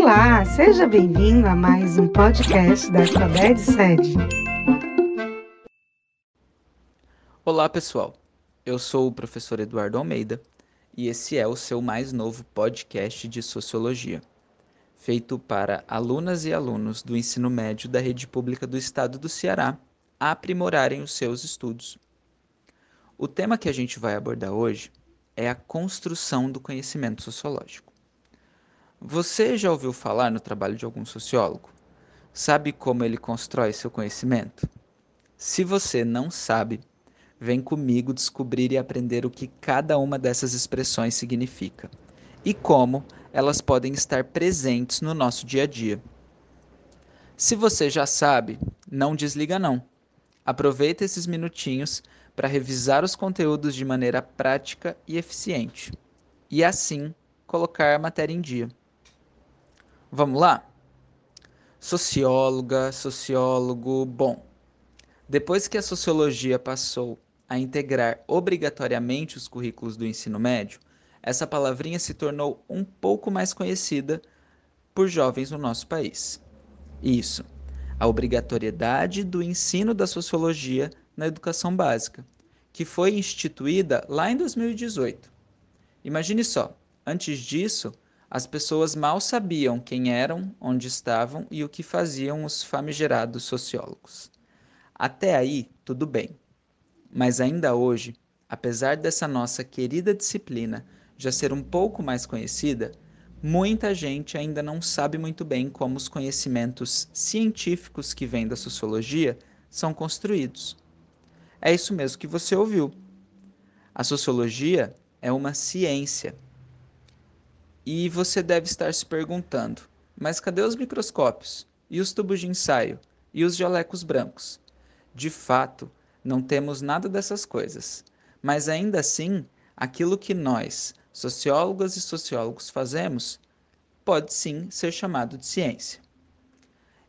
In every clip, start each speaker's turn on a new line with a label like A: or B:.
A: Olá, seja bem-vindo a mais um podcast da Sabed Sede.
B: Olá, pessoal. Eu sou o professor Eduardo Almeida e esse é o seu mais novo podcast de sociologia, feito para alunas e alunos do ensino médio da rede pública do estado do Ceará aprimorarem os seus estudos. O tema que a gente vai abordar hoje é a construção do conhecimento sociológico. Você já ouviu falar no trabalho de algum sociólogo? Sabe como ele constrói seu conhecimento? Se você não sabe, vem comigo descobrir e aprender o que cada uma dessas expressões significa e como elas podem estar presentes no nosso dia a dia. Se você já sabe, não desliga não. Aproveita esses minutinhos para revisar os conteúdos de maneira prática e eficiente e assim colocar a matéria em dia. Vamos lá? Socióloga, sociólogo, bom. Depois que a sociologia passou a integrar obrigatoriamente os currículos do ensino médio, essa palavrinha se tornou um pouco mais conhecida por jovens no nosso país. Isso, a obrigatoriedade do ensino da sociologia na educação básica, que foi instituída lá em 2018. Imagine só, antes disso, as pessoas mal sabiam quem eram, onde estavam e o que faziam os famigerados sociólogos. Até aí, tudo bem. Mas ainda hoje, apesar dessa nossa querida disciplina já ser um pouco mais conhecida, muita gente ainda não sabe muito bem como os conhecimentos científicos que vêm da sociologia são construídos. É isso mesmo que você ouviu. A sociologia é uma ciência e você deve estar se perguntando: mas cadê os microscópios? E os tubos de ensaio? E os jalecos brancos? De fato, não temos nada dessas coisas. Mas ainda assim, aquilo que nós, sociólogas e sociólogos, fazemos pode sim ser chamado de ciência.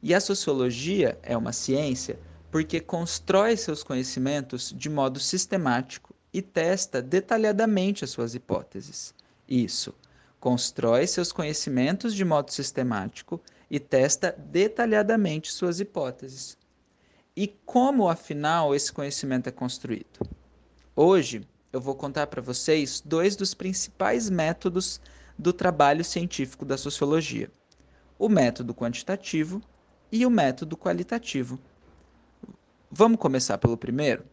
B: E a sociologia é uma ciência porque constrói seus conhecimentos de modo sistemático e testa detalhadamente as suas hipóteses. Isso constrói seus conhecimentos de modo sistemático e testa detalhadamente suas hipóteses. E como, afinal, esse conhecimento é construído? Hoje eu vou contar para vocês dois dos principais métodos do trabalho científico da sociologia: o método quantitativo e o método qualitativo. Vamos começar pelo primeiro?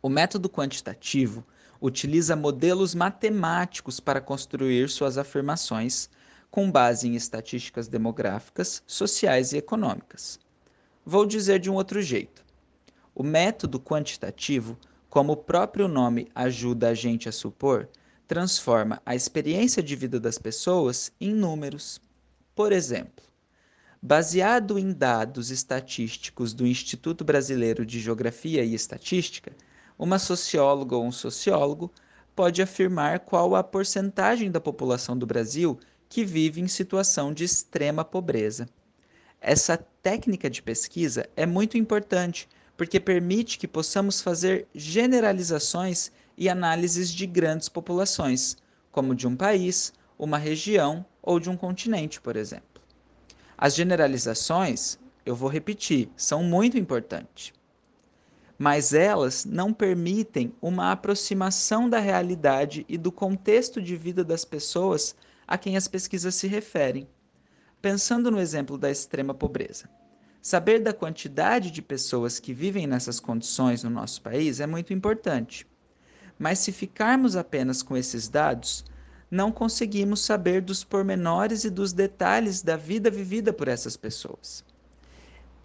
B: O método quantitativo utiliza modelos matemáticos para construir suas afirmações com base em estatísticas demográficas, sociais e econômicas. Vou dizer de um outro jeito. O método quantitativo, como o próprio nome ajuda a gente a supor, transforma a experiência de vida das pessoas em números. Por exemplo, baseado em dados estatísticos do Instituto Brasileiro de Geografia e Estatística, uma socióloga ou um sociólogo pode afirmar qual a porcentagem da população do Brasil que vive em situação de extrema pobreza. Essa técnica de pesquisa é muito importante porque permite que possamos fazer generalizações e análises de grandes populações, como de um país, uma região ou de um continente, por exemplo. As generalizações, eu vou repetir, são muito importantes mas elas não permitem uma aproximação da realidade e do contexto de vida das pessoas a quem as pesquisas se referem. Pensando no exemplo da extrema pobreza. Saber da quantidade de pessoas que vivem nessas condições no nosso país é muito importante. Mas se ficarmos apenas com esses dados, não conseguimos saber dos pormenores e dos detalhes da vida vivida por essas pessoas.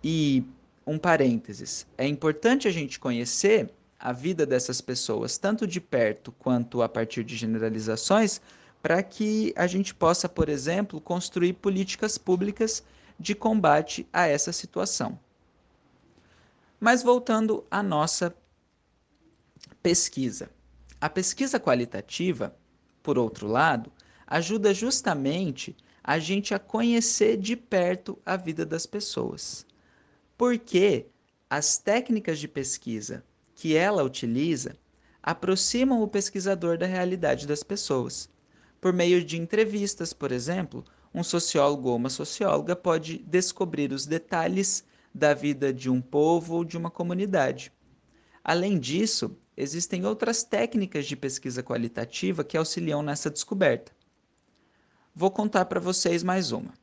B: E um parênteses. É importante a gente conhecer a vida dessas pessoas, tanto de perto quanto a partir de generalizações, para que a gente possa, por exemplo, construir políticas públicas de combate a essa situação. Mas voltando à nossa pesquisa. A pesquisa qualitativa, por outro lado, ajuda justamente a gente a conhecer de perto a vida das pessoas porque as técnicas de pesquisa que ela utiliza aproximam o pesquisador da realidade das pessoas. Por meio de entrevistas, por exemplo, um sociólogo ou uma socióloga pode descobrir os detalhes da vida de um povo ou de uma comunidade. Além disso, existem outras técnicas de pesquisa qualitativa que auxiliam nessa descoberta. Vou contar para vocês mais uma.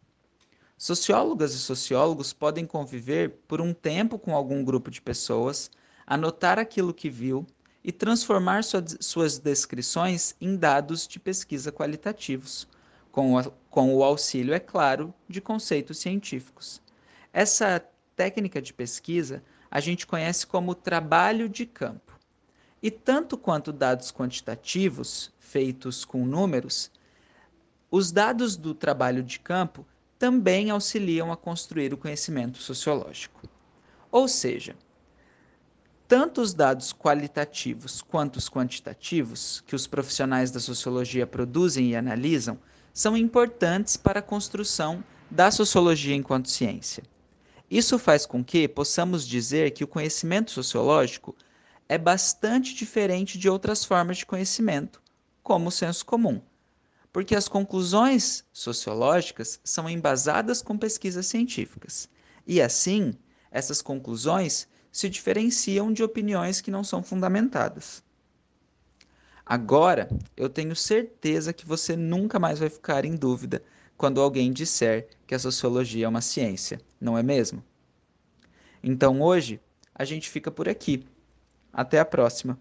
B: Sociólogas e sociólogos podem conviver por um tempo com algum grupo de pessoas, anotar aquilo que viu e transformar suas descrições em dados de pesquisa qualitativos, com o, com o auxílio, é claro, de conceitos científicos. Essa técnica de pesquisa a gente conhece como trabalho de campo. E tanto quanto dados quantitativos, feitos com números, os dados do trabalho de campo também auxiliam a construir o conhecimento sociológico. Ou seja, tanto os dados qualitativos quanto os quantitativos que os profissionais da sociologia produzem e analisam são importantes para a construção da sociologia enquanto ciência. Isso faz com que possamos dizer que o conhecimento sociológico é bastante diferente de outras formas de conhecimento, como o senso comum porque as conclusões sociológicas são embasadas com pesquisas científicas. E assim, essas conclusões se diferenciam de opiniões que não são fundamentadas. Agora, eu tenho certeza que você nunca mais vai ficar em dúvida quando alguém disser que a sociologia é uma ciência, não é mesmo? Então hoje, a gente fica por aqui. Até a próxima!